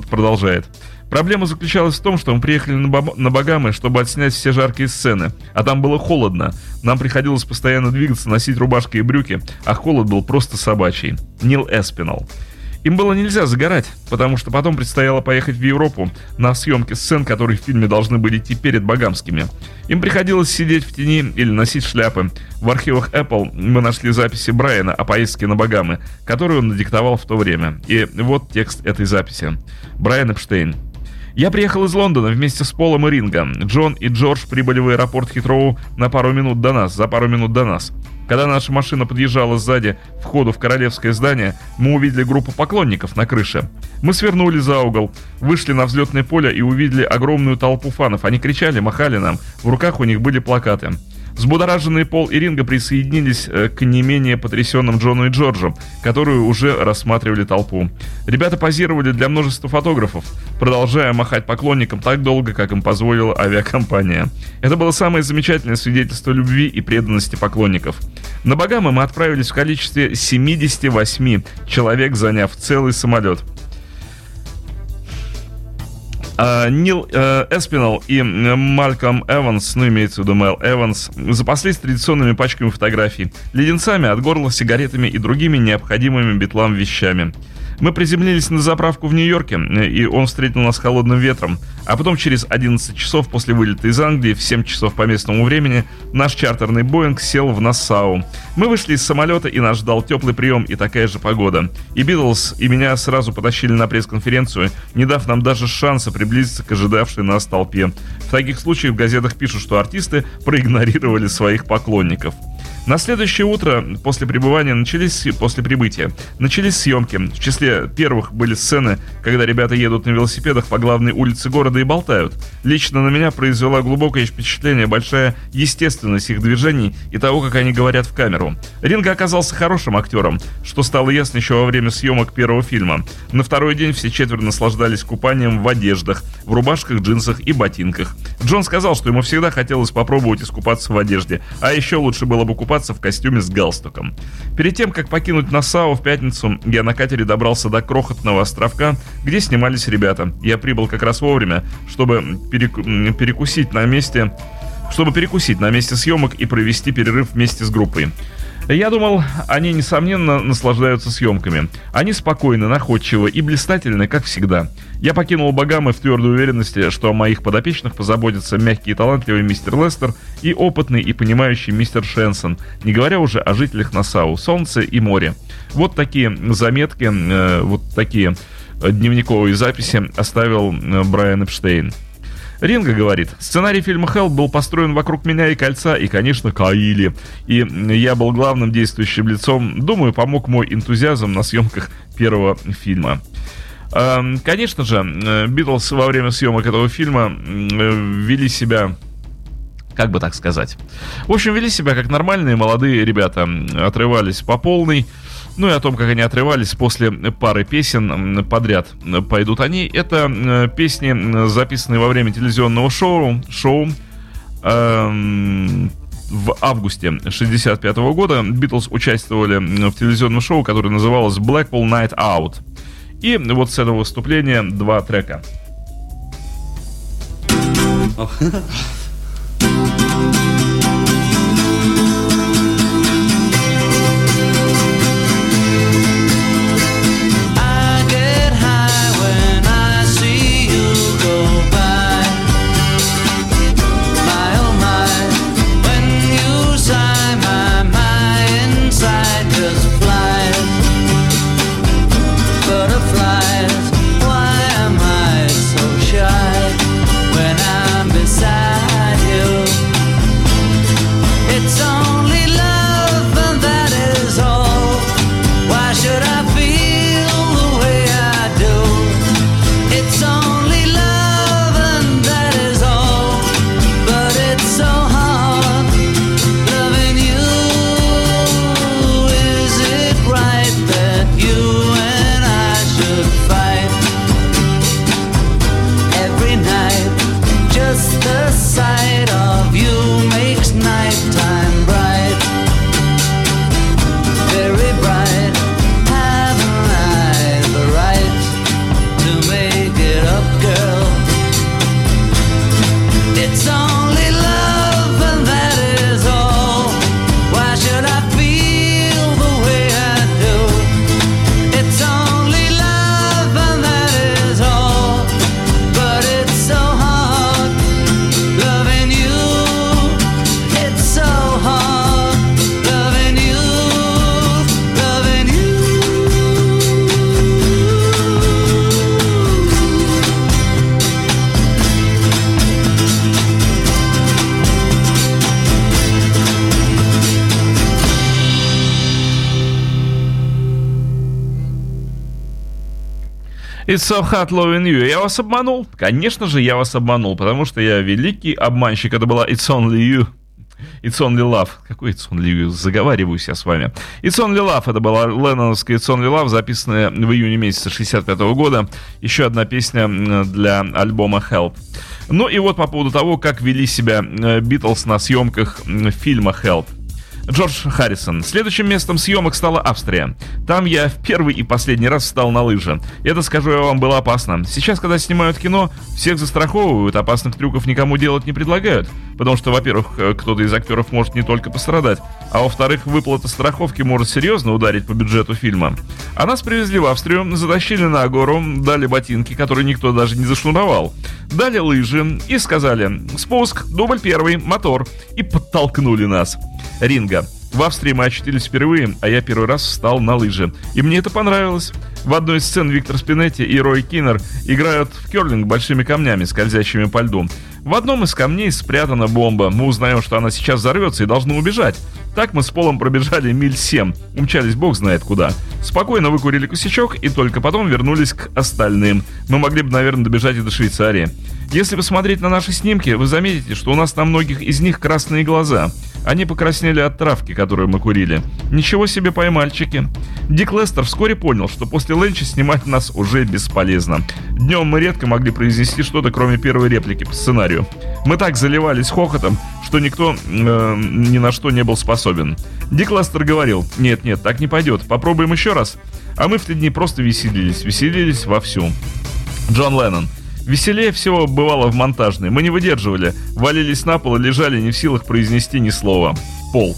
Speaker 2: продолжает. Проблема заключалась в том, что мы приехали на, Бам- на Багамы, чтобы отснять все жаркие сцены, а там было холодно. Нам приходилось постоянно двигаться, носить рубашки и брюки, а холод был просто собачий. Нил Эспинал. Им было нельзя загорать, потому что потом предстояло поехать в Европу на съемки сцен, которые в фильме должны были идти перед Багамскими. Им приходилось сидеть в тени или носить шляпы. В архивах Apple мы нашли записи Брайана о поездке на Багамы, которую он надиктовал в то время. И вот текст этой записи. Брайан Эпштейн. Я приехал из Лондона вместе с Полом и Ринго. Джон и Джордж прибыли в аэропорт Хитроу на пару минут до нас, за пару минут до нас. Когда наша машина подъезжала сзади входу в королевское здание, мы увидели группу поклонников на крыше. Мы свернули за угол, вышли на взлетное поле и увидели огромную толпу фанов. Они кричали, махали нам, в руках у них были плакаты. Взбудораженные Пол и Ринга присоединились э, к не менее потрясенным Джону и Джорджу, которые уже рассматривали толпу. Ребята позировали для множества фотографов, продолжая махать поклонникам так долго, как им позволила авиакомпания. Это было самое замечательное свидетельство любви и преданности поклонников. На Багамы мы отправились в количестве 78 человек, заняв целый самолет. Uh, Нил uh, Эспинал и Мальком Эванс, ну имеется в виду Мэл Эванс, запаслись традиционными пачками фотографий, леденцами от горла, сигаретами и другими необходимыми битлам вещами. Мы приземлились на заправку в Нью-Йорке, и он встретил нас холодным ветром. А потом через 11 часов после вылета из Англии, в 7 часов по местному времени, наш чартерный Боинг сел в Нассау. Мы вышли из самолета, и нас ждал теплый прием и такая же погода. И Битлз, и меня сразу потащили на пресс-конференцию, не дав нам даже шанса приблизиться к ожидавшей нас толпе. В таких случаях в газетах пишут, что артисты проигнорировали своих поклонников. На следующее утро после пребывания начались, после прибытия, начались съемки. В числе первых были сцены, когда ребята едут на велосипедах по главной улице города и болтают. Лично на меня произвела глубокое впечатление большая естественность их движений и того, как они говорят в камеру. Ринга оказался хорошим актером, что стало ясно еще во время съемок первого фильма. На второй день все четверо наслаждались купанием в одеждах, в рубашках, джинсах и ботинках. Джон сказал, что ему всегда хотелось попробовать искупаться в одежде, а еще лучше было бы купаться купаться в костюме с галстуком. Перед тем, как покинуть Нассау в пятницу, я на катере добрался до крохотного островка, где снимались ребята. Я прибыл как раз вовремя, чтобы перек... перекусить на месте чтобы перекусить на месте съемок и провести перерыв вместе с группой. Я думал, они, несомненно, наслаждаются съемками. Они спокойны, находчивы и блистательны, как всегда. Я покинул Багамы в твердой уверенности, что о моих подопечных позаботится мягкий и талантливый мистер Лестер и опытный и понимающий мистер Шенсон, не говоря уже о жителях Насау, солнце и море. Вот такие заметки, э, вот такие дневниковые записи оставил э, Брайан Эпштейн. Ринга говорит, сценарий фильма «Хелл» был построен вокруг меня и кольца, и, конечно, Каили. И я был главным действующим лицом. Думаю, помог мой энтузиазм на съемках первого фильма. Эм, конечно же, э, Битлз во время съемок этого фильма э, вели себя как бы так сказать. В общем, вели себя как нормальные молодые ребята. Отрывались по полной. Ну и о том, как они отрывались после пары песен подряд пойдут они. Это э, песни, записанные во время телевизионного шоу, шоу эм, в августе 65 года Битлз участвовали в телевизионном шоу, которое называлось Blackpool Night Out. И вот с этого выступления два трека. Hot loving you. Я вас обманул? Конечно же, я вас обманул, потому что я великий обманщик. Это была It's only you. It's Only Love. Какой It's Only You? Заговариваюсь я с вами. It's Only Love. Это была Ленноновская It's Only Love, записанная в июне месяца 65 года. Еще одна песня для альбома Help. Ну и вот по поводу того, как вели себя Битлз на съемках фильма Help. Джордж Харрисон. Следующим местом съемок стала Австрия. Там я в первый и последний раз встал на лыжи. Это, скажу я вам, было опасно. Сейчас, когда снимают кино, всех застраховывают, опасных трюков никому делать не предлагают. Потому что, во-первых, э, кто-то из актеров может не только пострадать, а во-вторых, выплата страховки может серьезно ударить по бюджету фильма. А нас привезли в Австрию, затащили на гору, дали ботинки, которые никто даже не зашнуровал. Дали лыжи и сказали «Спуск, дубль первый, мотор» и подтолкнули нас. Ринга. В Австрии мы очутились впервые, а я первый раз встал на лыжи. И мне это понравилось. В одной из сцен Виктор Спинетти и Рой Киннер играют в керлинг большими камнями, скользящими по льду. В одном из камней спрятана бомба. Мы узнаем, что она сейчас взорвется и должны убежать. Так мы с Полом пробежали миль 7, умчались бог знает куда. Спокойно выкурили косячок и только потом вернулись к остальным. Мы могли бы, наверное, добежать и до Швейцарии. Если посмотреть на наши снимки, вы заметите, что у нас на многих из них красные глаза. Они покраснели от травки, которую мы курили. Ничего себе поймальчики. Дик Лестер вскоре понял, что после Ленча снимать нас уже бесполезно. Днем мы редко могли произнести что-то, кроме первой реплики по сценарию. Мы так заливались хохотом, что никто э, ни на что не был способен. Дик Ластер говорил, нет-нет, так не пойдет, попробуем еще раз. А мы в те дни просто веселились, веселились вовсю. Джон Леннон. Веселее всего бывало в монтажной. Мы не выдерживали, валились на пол и лежали не в силах произнести ни слова. Пол.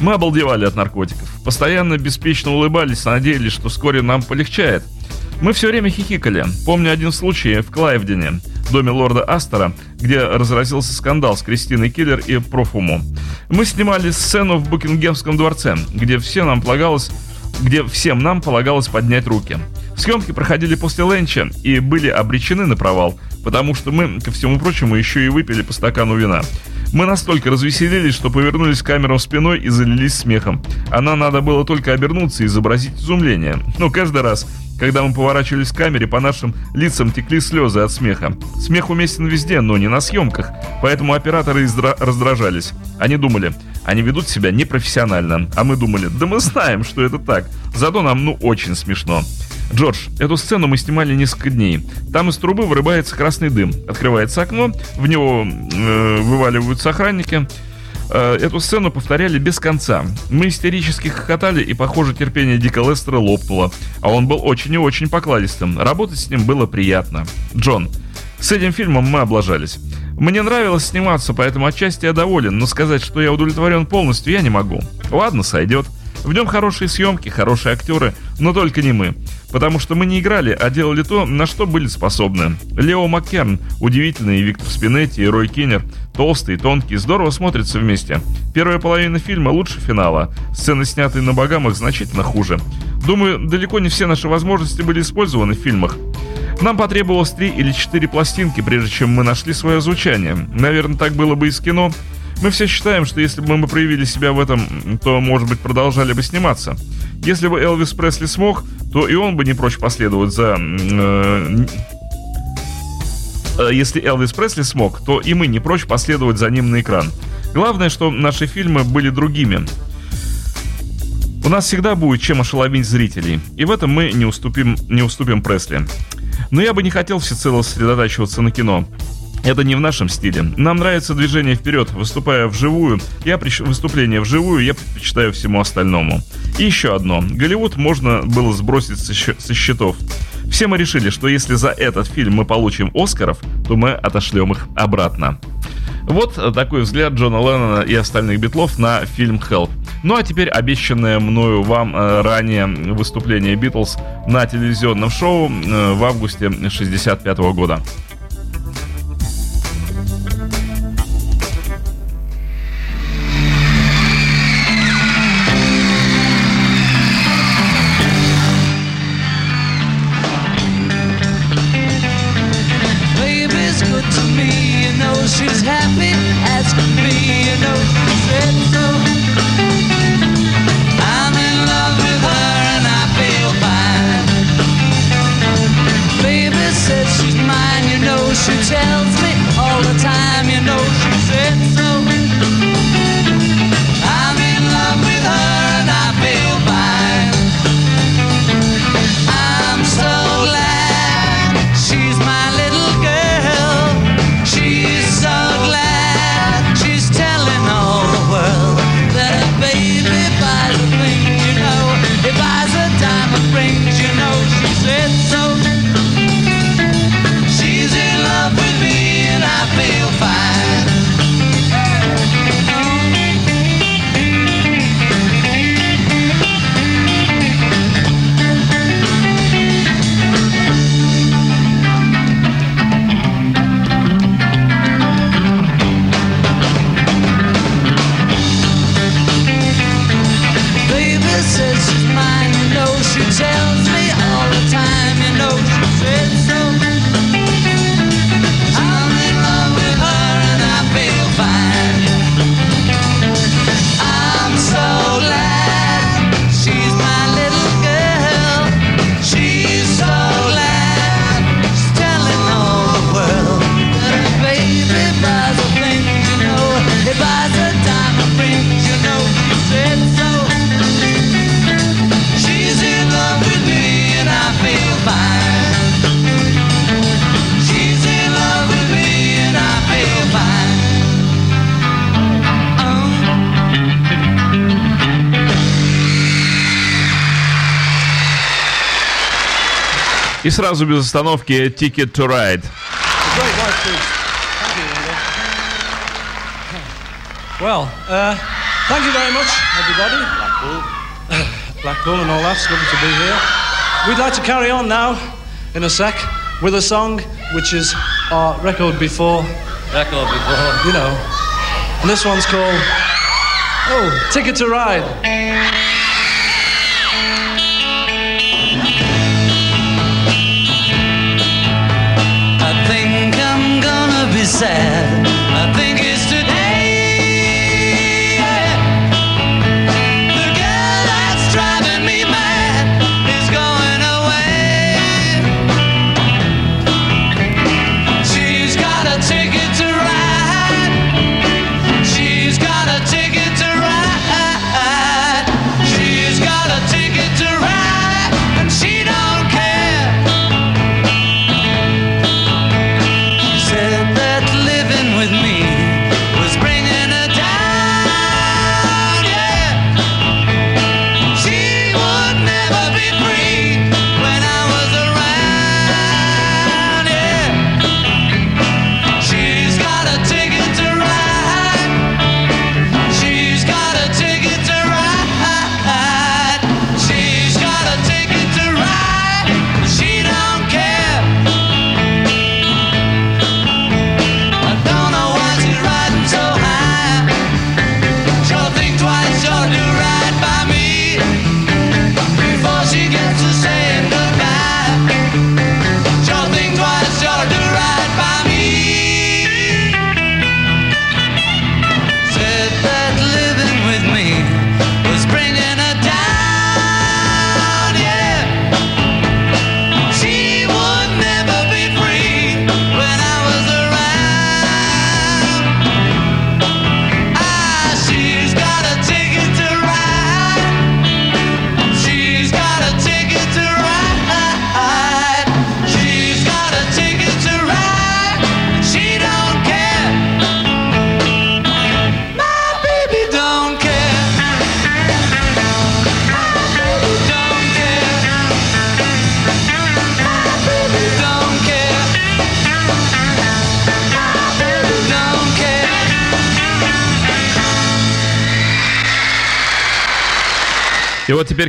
Speaker 2: Мы обалдевали от наркотиков. Постоянно беспечно улыбались, надеялись, что вскоре нам полегчает. Мы все время хихикали. Помню один случай в Клайвдене, доме лорда Астера, где разразился скандал с Кристиной Киллер и Профуму. Мы снимали сцену в Букингемском дворце, где все нам полагалось где всем нам полагалось поднять руки. Съемки проходили после ленча и были обречены на провал, потому что мы, ко всему прочему, еще и выпили по стакану вина. Мы настолько развеселились, что повернулись к камерам спиной и залились смехом. Она надо было только обернуться и изобразить изумление. Но каждый раз, когда мы поворачивались к камере, по нашим лицам текли слезы от смеха. Смех уместен везде, но не на съемках, поэтому операторы раздражались. Они думали, они ведут себя непрофессионально, а мы думали, да мы знаем, что это так, зато нам ну очень смешно. Джордж, эту сцену мы снимали несколько дней. Там из трубы вырывается красный дым. Открывается окно, в него э, вываливаются охранники. Э, эту сцену повторяли без конца. Мы истерически хохотали, и, похоже, терпение Дика Лестера лопнуло. А он был очень и очень покладистым. Работать с ним было приятно. Джон, с этим фильмом мы облажались. Мне нравилось сниматься, поэтому отчасти я доволен, но сказать, что я удовлетворен полностью, я не могу. Ладно, сойдет. В нем хорошие съемки, хорошие актеры, но только не мы. Потому что мы не играли, а делали то, на что были способны. Лео Маккерн, удивительный Виктор Спинетти и Рой Киннер, толстый, тонкий, здорово смотрятся вместе. Первая половина фильма лучше финала. Сцены, снятые на Багамах, значительно хуже. Думаю, далеко не все наши возможности были использованы в фильмах. Нам потребовалось три или четыре пластинки, прежде чем мы нашли свое звучание. Наверное, так было бы и с кино. Мы все считаем, что если бы мы проявили себя в этом, то, может быть, продолжали бы сниматься. Если бы Элвис Пресли смог, то и он бы не прочь последовать за... Э, э, если Элвис Пресли смог, то и мы не прочь последовать за ним на экран. Главное, что наши фильмы были другими. У нас всегда будет чем ошеломить зрителей, и в этом мы не уступим, не уступим Пресли. Но я бы не хотел всецело сосредотачиваться на кино. Это не в нашем стиле. Нам нравится движение вперед, выступая вживую. Я при... Выступление вживую я предпочитаю всему остальному. И еще одно. Голливуд можно было сбросить со, со счетов. Все мы решили, что если за этот фильм мы получим Оскаров, то мы отошлем их обратно. Вот такой взгляд Джона Леннона и остальных битлов на фильм «Help». Ну а теперь обещанное мною вам э, ранее выступление Битлз на телевизионном шоу э, в августе 1965 года. сразу без остановки Ticket to Ride.
Speaker 1: Well, uh, thank you very much, everybody. Blackpool. Blackpool and all that. It's lovely to be here. We'd like to carry on now, in a sec, with a song which is our record before.
Speaker 3: Record before.
Speaker 1: You know. And this one's called Oh, Ticket to Ride.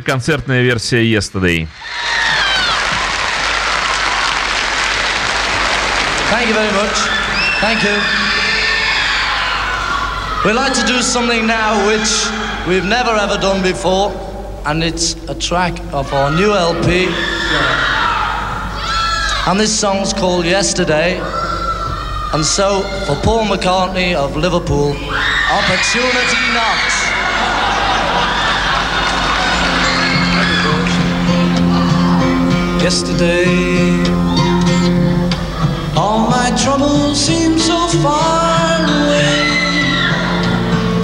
Speaker 2: концертная версия Yesterday.
Speaker 1: Thank you very much. Thank you. We'd like to do something now which we've never ever done before, and it's a track of our new LP. And this song's called Yesterday. And so, for Paul McCartney of Liverpool, Opportunity Knocks. yesterday. All my troubles seem so far away.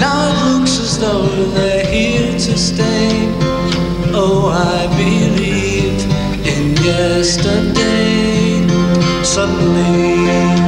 Speaker 1: Now it looks as though they're here to stay. Oh, I believed in yesterday. Suddenly.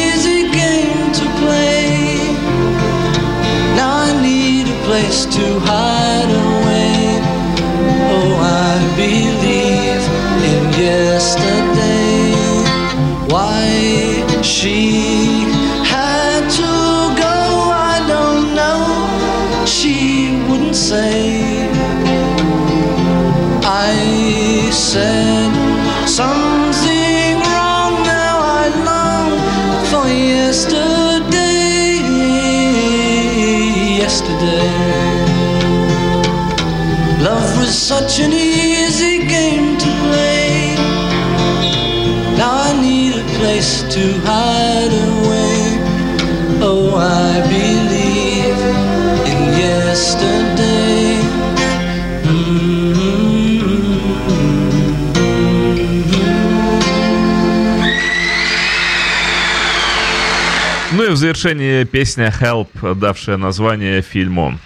Speaker 1: Mm-hmm. Ну и в
Speaker 2: завершении песня Help, давшая название фильму.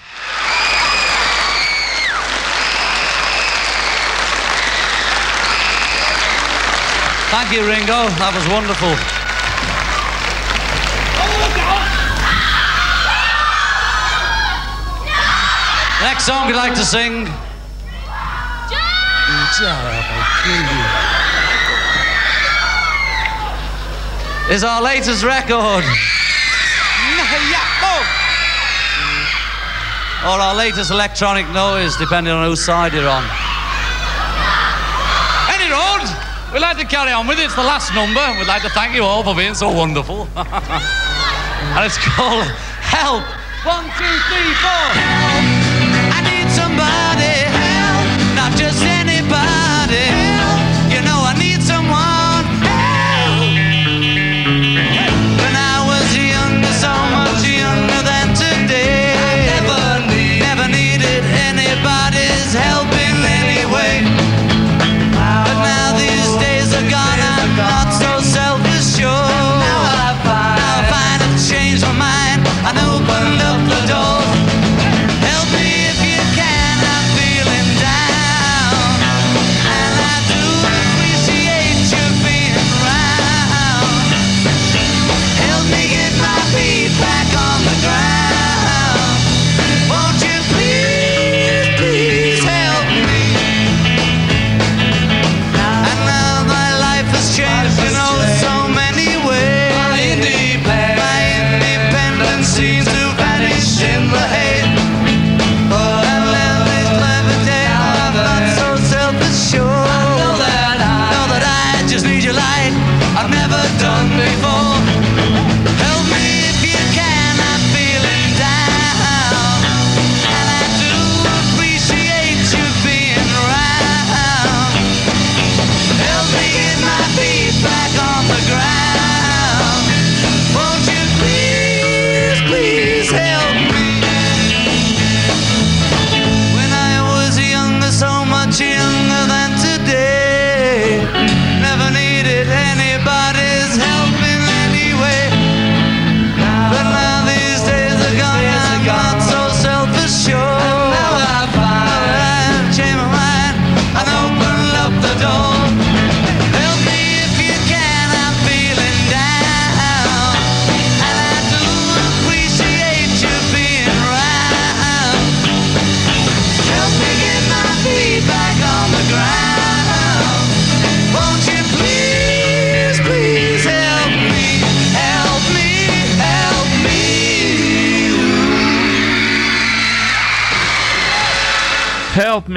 Speaker 3: Thank you, Ringo. That was wonderful. Next song you'd like to sing? Is our latest record. Or our latest electronic noise, depending on whose side you're on. Any road, we'd like to carry on with it. It's the last number. We'd like to thank you all for being so wonderful. and it's called Help. One, two, three, four. Help.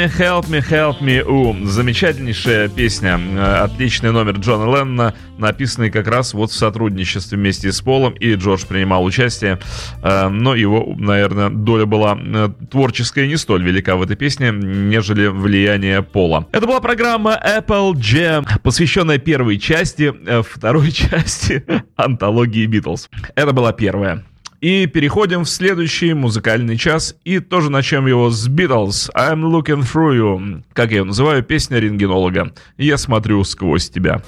Speaker 3: Help Me, Help Me,
Speaker 2: U. Замечательнейшая песня, э, отличный номер Джона Леннона, написанный как раз вот в сотрудничестве вместе с Полом, и Джордж принимал участие, э, но его, наверное, доля была э, творческая не столь велика в этой песне, нежели влияние Пола. Это была программа Apple Jam, посвященная первой части, второй части антологии Битлз. Это была первая. И переходим в следующий музыкальный час. И тоже начнем его с Beatles. I'm looking through you. Как я ее называю, песня рентгенолога. Я смотрю сквозь. Тебя.